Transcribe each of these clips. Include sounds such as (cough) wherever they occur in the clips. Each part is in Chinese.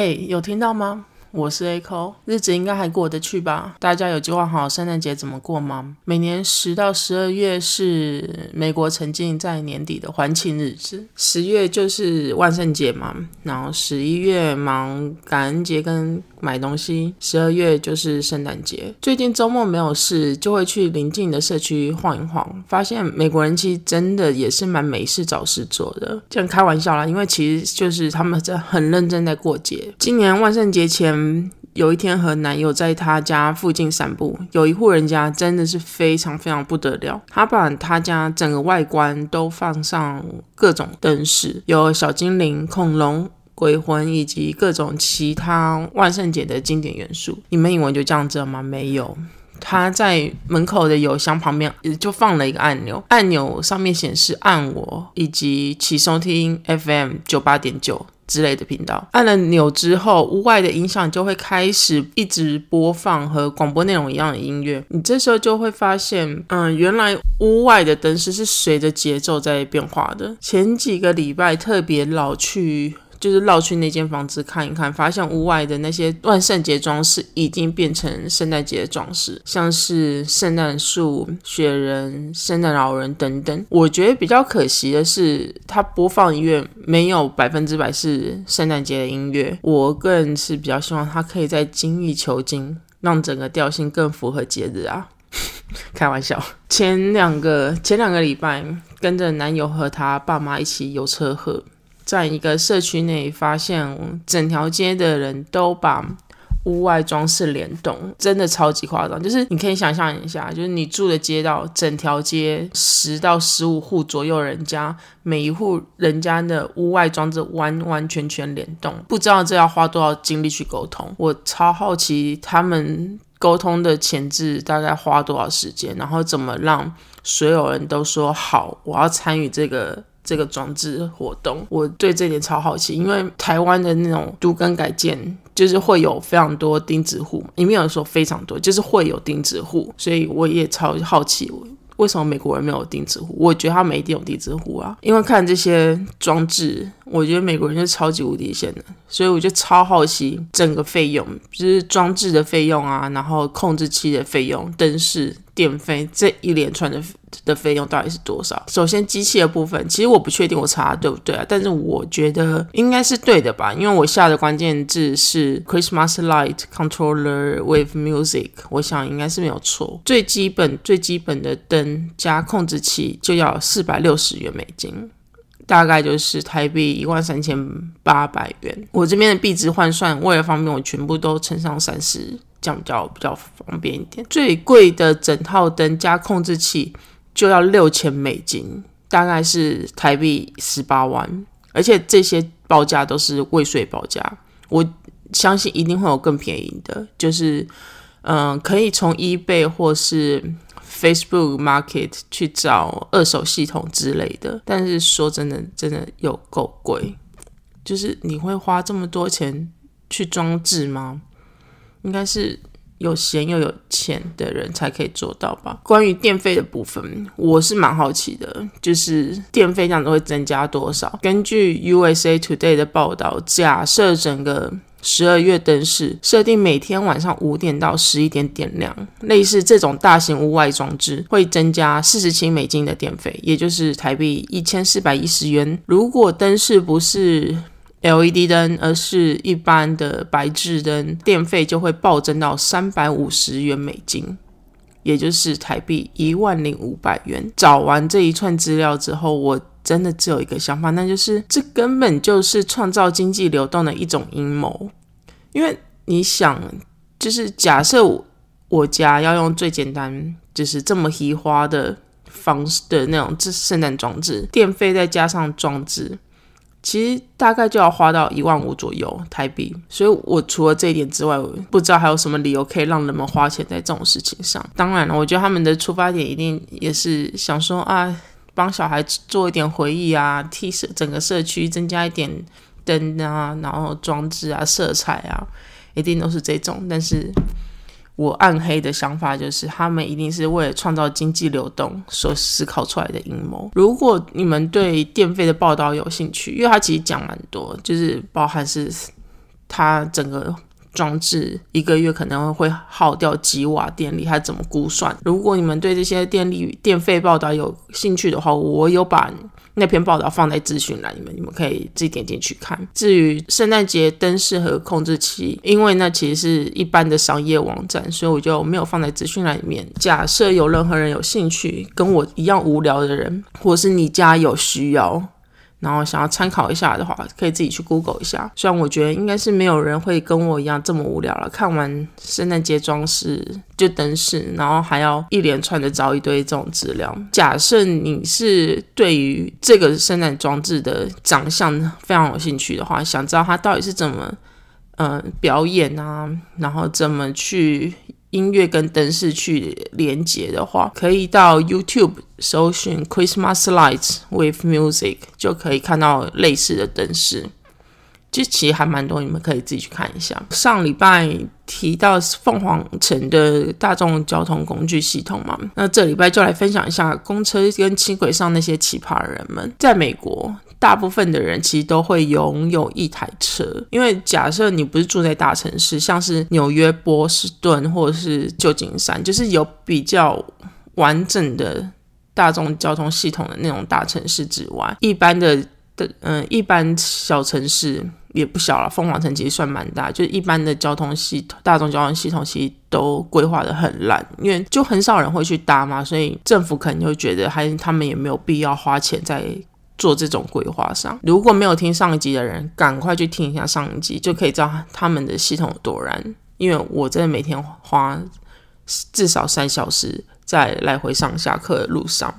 哎，有听到吗？我是 A o 日子应该还过得去吧？大家有计划好圣诞节怎么过吗？每年十到十二月是美国沉浸在年底的欢庆日子，十月就是万圣节嘛，然后十一月忙感恩节跟买东西，十二月就是圣诞节。最近周末没有事，就会去邻近的社区晃一晃，发现美国人其实真的也是蛮没事找事做的。这样开玩笑啦，因为其实就是他们在很认真在过节。今年万圣节前。有一天和男友在他家附近散步，有一户人家真的是非常非常不得了。他把他家整个外观都放上各种灯饰，有小精灵、恐龙、鬼魂以及各种其他万圣节的经典元素。你们以为就这样子吗？没有，他在门口的邮箱旁边就放了一个按钮，按钮上面显示按我以及起收听 FM 九八点九。之类的频道，按了钮之后，屋外的音响就会开始一直播放和广播内容一样的音乐。你这时候就会发现，嗯，原来屋外的灯饰是随着节奏在变化的。前几个礼拜特别老去。就是绕去那间房子看一看，发现屋外的那些万圣节装饰已经变成圣诞节的装饰，像是圣诞树、雪人、圣诞老人等等。我觉得比较可惜的是，它播放音乐没有百分之百是圣诞节的音乐。我个人是比较希望它可以在精益求精，让整个调性更符合节日啊。(laughs) 开玩笑，前两个前两个礼拜跟着男友和他爸妈一起游车河。在一个社区内，发现整条街的人都把屋外装饰联动，真的超级夸张。就是你可以想象一下，就是你住的街道，整条街十到十五户左右人家，每一户人家的屋外装置完完全全联动，不知道这要花多少精力去沟通。我超好奇他们沟通的前置大概花多少时间，然后怎么让所有人都说好，我要参与这个。这个装置活动，我对这点超好奇，因为台湾的那种都更改建，就是会有非常多钉子户，里面有说非常多，就是会有钉子户，所以我也超好奇，为什么美国人没有钉子户？我觉得他们一定有钉子户啊，因为看这些装置，我觉得美国人是超级无敌线的，所以我就超好奇整个费用，就是装置的费用啊，然后控制器的费用、灯饰。电费这一连串的的费用到底是多少？首先，机器的部分，其实我不确定我查对不对啊，但是我觉得应该是对的吧，因为我下的关键字是 Christmas light controller with music，我想应该是没有错。最基本最基本的灯加控制器就要四百六十元美金，大概就是台币一万三千八百元。我这边的币值换算为了方便，我全部都乘上三十。这样比较比较方便一点。最贵的整套灯加控制器就要六千美金，大概是台币十八万。而且这些报价都是未税报价，我相信一定会有更便宜的。就是嗯，可以从 eBay 或是 Facebook Market 去找二手系统之类的。但是说真的，真的有够贵。就是你会花这么多钱去装置吗？应该是有闲又有钱的人才可以做到吧。关于电费的部分，我是蛮好奇的，就是电费这样子会增加多少？根据 USA Today 的报道，假设整个十二月灯饰设定每天晚上五点到十一点点亮，类似这种大型屋外装置会增加四十七美金的电费，也就是台币一千四百一十元。如果灯饰不是 LED 灯，而是一般的白炽灯，电费就会暴增到三百五十元美金，也就是台币一万零五百元。找完这一串资料之后，我真的只有一个想法，那就是这根本就是创造经济流动的一种阴谋。因为你想，就是假设我家要用最简单，就是这么移花的方式的那种这圣诞装置，电费再加上装置。其实大概就要花到一万五左右台币，所以我除了这一点之外，不知道还有什么理由可以让人们花钱在这种事情上。当然了，我觉得他们的出发点一定也是想说啊，帮小孩做一点回忆啊，替整个社区增加一点灯啊，然后装置啊、色彩啊，一定都是这种。但是。我暗黑的想法就是，他们一定是为了创造经济流动所思考出来的阴谋。如果你们对电费的报道有兴趣，因为他其实讲蛮多，就是包含是他整个装置一个月可能会耗掉几瓦电力，它怎么估算？如果你们对这些电力电费报道有兴趣的话，我有把。那篇报道放在资讯栏里面，你们可以自己点进去看。至于圣诞节灯饰和控制器，因为那其实是一般的商业网站，所以我就没有放在资讯栏里面。假设有任何人有兴趣，跟我一样无聊的人，或是你家有需要。然后想要参考一下的话，可以自己去 Google 一下。虽然我觉得应该是没有人会跟我一样这么无聊了，看完圣诞节装饰就灯饰，然后还要一连串的找一堆这种资料。假设你是对于这个圣诞装置的长相非常有兴趣的话，想知道它到底是怎么嗯表演啊，然后怎么去。音乐跟灯饰去连接的话，可以到 YouTube 搜寻 Christmas lights with music，就可以看到类似的灯饰。这其实还蛮多，你们可以自己去看一下。上礼拜提到凤凰城的大众交通工具系统嘛，那这礼拜就来分享一下公车跟轻轨上那些奇葩人们，在美国。大部分的人其实都会拥有一台车，因为假设你不是住在大城市，像是纽约、波士顿或者是旧金山，就是有比较完整的大众交通系统的那种大城市之外，一般的的嗯，一般小城市也不小了。凤凰城其实算蛮大，就是一般的交通系统，大众交通系统其实都规划的很烂，因为就很少人会去搭嘛，所以政府可能就觉得，还他们也没有必要花钱在。做这种规划上，如果没有听上一集的人，赶快去听一下上一集，就可以知道他们的系统有多烂。因为我真的每天花至少三小时在来回上下课的路上。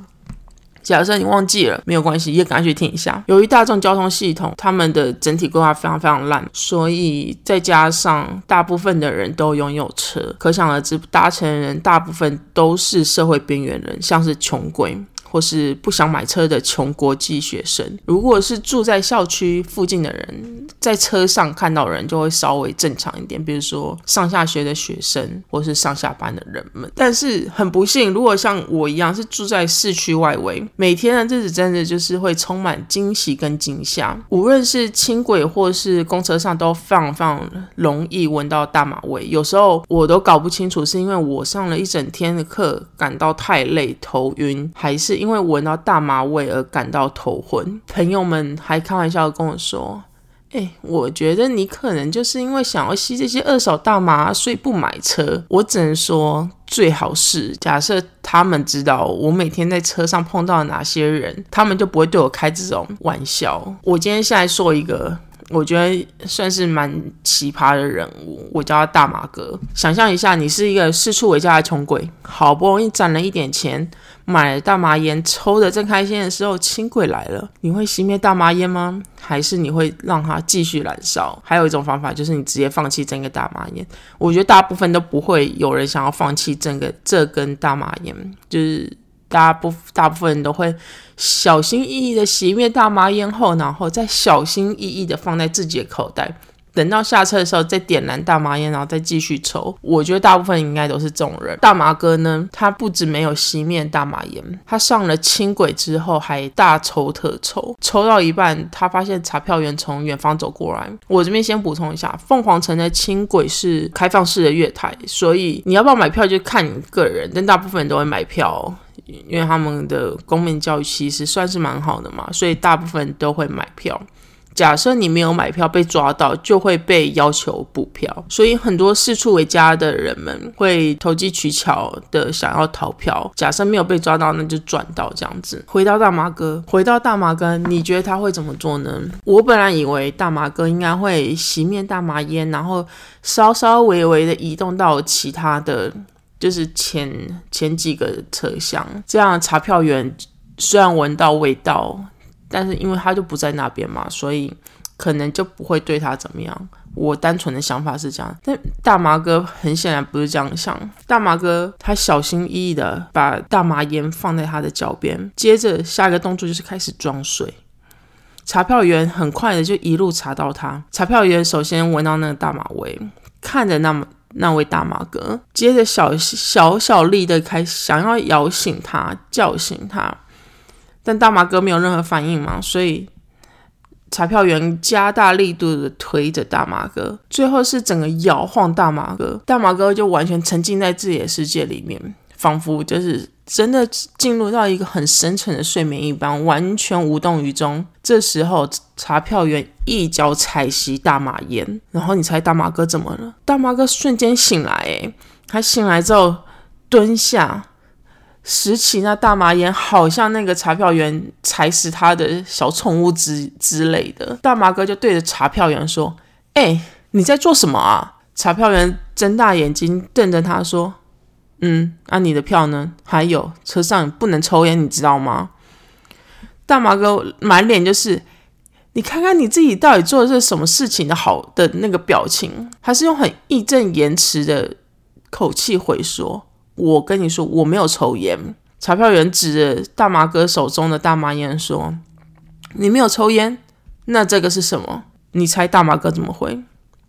假设你忘记了，没有关系，也赶快去听一下。由于大众交通系统他们的整体规划非常非常烂，所以再加上大部分的人都拥有车，可想而知，搭乘人大部分都是社会边缘人，像是穷鬼。或是不想买车的穷国际学生，如果是住在校区附近的人，在车上看到人就会稍微正常一点，比如说上下学的学生或是上下班的人们。但是很不幸，如果像我一样是住在市区外围，每天的日子真的就是会充满惊喜跟惊吓。无论是轻轨或是公车上，都非常非常容易闻到大马味。有时候我都搞不清楚，是因为我上了一整天的课感到太累头晕，还是。因为闻到大麻味而感到头昏，朋友们还开玩笑跟我说：“哎，我觉得你可能就是因为想要吸这些二手大麻，所以不买车。”我只能说，最好是假设他们知道我每天在车上碰到哪些人，他们就不会对我开这种玩笑。我今天现在说一个。我觉得算是蛮奇葩的人物，我叫他大马哥。想象一下，你是一个四处为家的穷鬼，好不容易攒了一点钱，买了大麻烟，抽的正开心的时候，轻轨来了，你会熄灭大麻烟吗？还是你会让它继续燃烧？还有一种方法就是你直接放弃整个大麻烟。我觉得大部分都不会有人想要放弃整个这根大麻烟，就是。大部大部分人都会小心翼翼的熄灭大麻烟后，然后再小心翼翼的放在自己的口袋，等到下车的时候再点燃大麻烟，然后再继续抽。我觉得大部分应该都是这种人。大麻哥呢，他不止没有熄灭大麻烟，他上了轻轨之后还大抽特抽，抽到一半，他发现查票员从远方走过来。我这边先补充一下，凤凰城的轻轨是开放式的月台，所以你要不要买票就看你个人，但大部分人都会买票。因为他们的公民教育其实算是蛮好的嘛，所以大部分都会买票。假设你没有买票被抓到，就会被要求补票。所以很多四处为家的人们会投机取巧的想要逃票。假设没有被抓到，那就赚到这样子。回到大麻哥，(laughs) 回到大麻哥，你觉得他会怎么做呢？我本来以为大麻哥应该会熄灭大麻烟，然后稍稍微微的移动到其他的。就是前前几个车厢，这样查票员虽然闻到味道，但是因为他就不在那边嘛，所以可能就不会对他怎么样。我单纯的想法是这样，但大麻哥很显然不是这样想。大麻哥他小心翼翼的把大麻烟放在他的脚边，接着下一个动作就是开始装水。查票员很快的就一路查到他。查票员首先闻到那个大麻味，看着那么。那位大马哥接着小小小力的开想要摇醒他叫醒他，但大马哥没有任何反应嘛，所以彩票员加大力度的推着大马哥，最后是整个摇晃大马哥，大马哥就完全沉浸在自己的世界里面，仿佛就是真的进入到一个很深沉的睡眠一般，完全无动于衷。这时候，查票员一脚踩熄大马烟，然后你猜大马哥怎么了？大马哥瞬间醒来，诶，他醒来之后蹲下。拾起那大麻烟，好像那个查票员踩死他的小宠物之之类的。大麻哥就对着查票员说：“哎，你在做什么啊？”查票员睁大眼睛瞪着他说：“嗯，那你的票呢？还有车上不能抽烟，你知道吗？”大麻哥满脸就是“你看看你自己到底做的是什么事情的好的那个表情，还是用很义正言辞的口气回说。”我跟你说，我没有抽烟。查票员指着大麻哥手中的大麻烟说：“你没有抽烟，那这个是什么？你猜大麻哥怎么回？”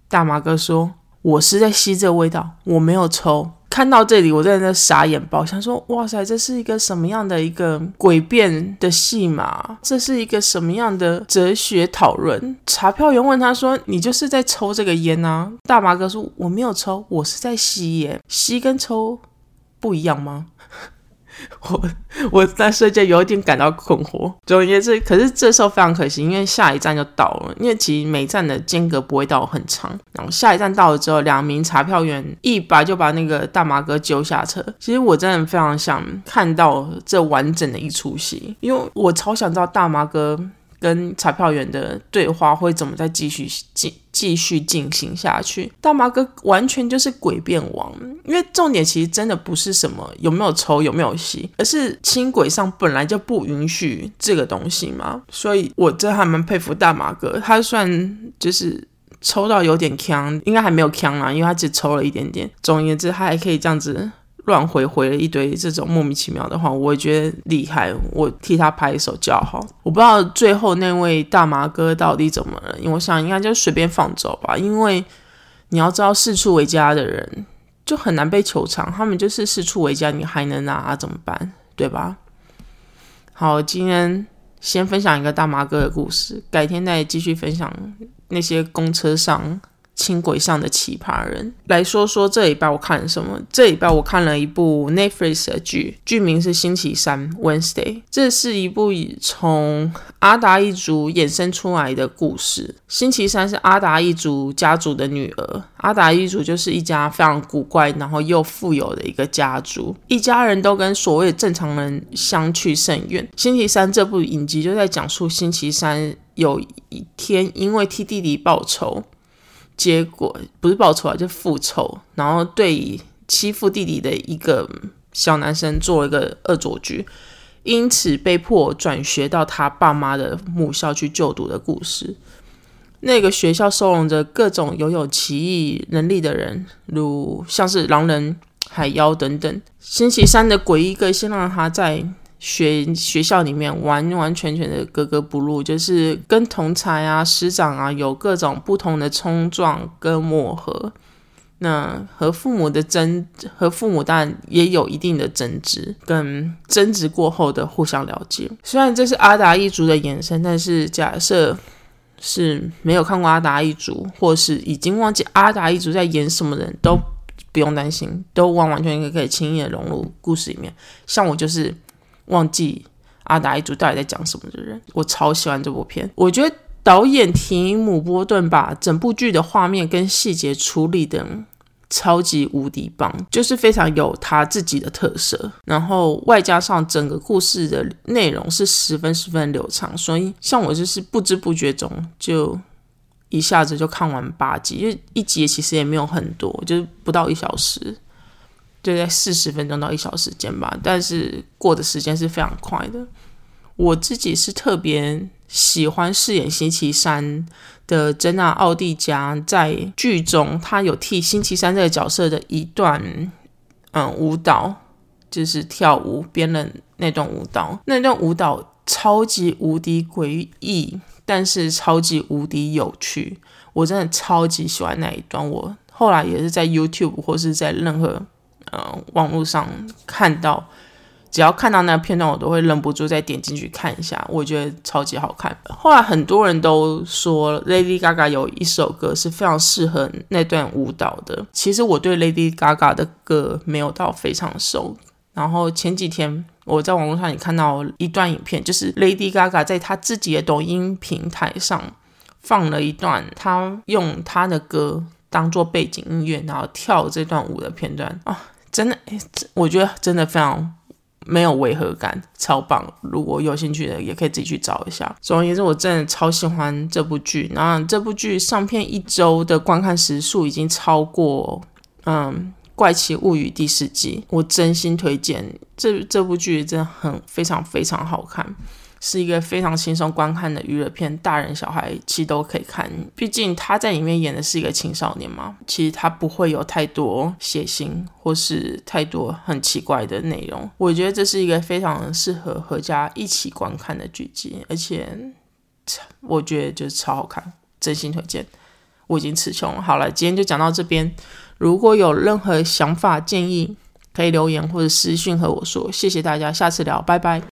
大麻哥说：“我是在吸这味道，我没有抽。”看到这里，我在那傻眼爆，想说：“哇塞，这是一个什么样的一个诡辩的戏码？这是一个什么样的哲学讨论？”查票员问他说：“你就是在抽这个烟啊？”大麻哥说：“我没有抽，我是在吸烟，吸跟抽。”不一样吗？(laughs) 我 (laughs) 我在瞬间有一点感到困惑。总而言之，可是这时候非常可惜，因为下一站就到了。因为其实每站的间隔不会到很长。然后下一站到了之后，两名查票员一把就把那个大麻哥揪下车。其实我真的非常想看到这完整的一出戏，因为我超想知道大麻哥。跟彩票员的对话会怎么再继续进继续进行下去？大马哥完全就是诡辩王，因为重点其实真的不是什么有没有抽有没有吸，而是轻轨上本来就不允许这个东西嘛。所以我真还蛮佩服大马哥，他算就是抽到有点呛，应该还没有呛啦，因为他只抽了一点点。总而言之，他还可以这样子。乱回回了一堆这种莫名其妙的话，我也觉得厉害，我替他拍一手叫好。我不知道最后那位大麻哥到底怎么了，因为我想应该就随便放走吧。因为你要知道，四处为家的人就很难被求偿，他们就是四处为家，你还能拿怎么办？对吧？好，今天先分享一个大麻哥的故事，改天再继续分享那些公车上。轻轨上的奇葩人，来说说这礼拜我看什么？这礼拜我看了一部 Netflix 的剧，剧名是《星期三 Wednesday》。这是一部从阿达一族衍生出来的故事。星期三是阿达一族家族的女儿。阿达一族就是一家非常古怪，然后又富有的一个家族，一家人都跟所谓正常人相去甚远。星期三这部影集就在讲述星期三有一天因为替弟弟报仇。结果不是报仇啊，就复仇，然后对欺负弟弟的一个小男生做了一个恶作剧，因此被迫转学到他爸妈的母校去就读的故事。那个学校收容着各种拥有奇异能力的人，如像是狼人、海妖等等。星期三的诡异个性让他在。学学校里面完完全全的格格不入，就是跟同才啊、师长啊有各种不同的冲撞跟磨合。那和父母的争，和父母当然也有一定的争执，跟争执过后的互相了解。虽然这是阿达一族的延伸，但是假设是没有看过阿达一族，或是已经忘记阿达一族在演什么人，都不用担心，都完完全全可以轻易的融入故事里面。像我就是。忘记阿达一族到底在讲什么的人，我超喜欢这部片。我觉得导演提姆波顿把整部剧的画面跟细节处理的超级无敌棒，就是非常有他自己的特色。然后外加上整个故事的内容是十分十分流畅，所以像我就是不知不觉中就一下子就看完八集，因为一集其实也没有很多，就是不到一小时。就在四十分钟到一小时间吧，但是过的时间是非常快的。我自己是特别喜欢饰演星期三的珍娜奥蒂加，在剧中她有替星期三这个角色的一段嗯舞蹈，就是跳舞编了那段舞蹈，那段舞蹈超级无敌诡异，但是超级无敌有趣，我真的超级喜欢那一段。我后来也是在 YouTube 或是在任何。呃，网络上看到只要看到那个片段，我都会忍不住再点进去看一下，我觉得超级好看。后来很多人都说 Lady Gaga 有一首歌是非常适合那段舞蹈的。其实我对 Lady Gaga 的歌没有到非常熟。然后前几天我在网络上也看到一段影片，就是 Lady Gaga 在她自己的抖音平台上放了一段她用她的歌当做背景音乐，然后跳这段舞的片段啊，真的，我觉得真的非常。没有违和感，超棒！如果有兴趣的，也可以自己去找一下。总而言之，我真的超喜欢这部剧。那这部剧上片一周的观看时数已经超过嗯《怪奇物语》第四季，我真心推荐这这部剧，真的很非常非常好看。是一个非常轻松观看的娱乐片，大人小孩其实都可以看。毕竟他在里面演的是一个青少年嘛，其实他不会有太多血腥或是太多很奇怪的内容。我觉得这是一个非常适合合家一起观看的剧集，而且我觉得就是超好看，真心推荐。我已经词穷，好了，今天就讲到这边。如果有任何想法建议，可以留言或者私信和我说。谢谢大家，下次聊，拜拜。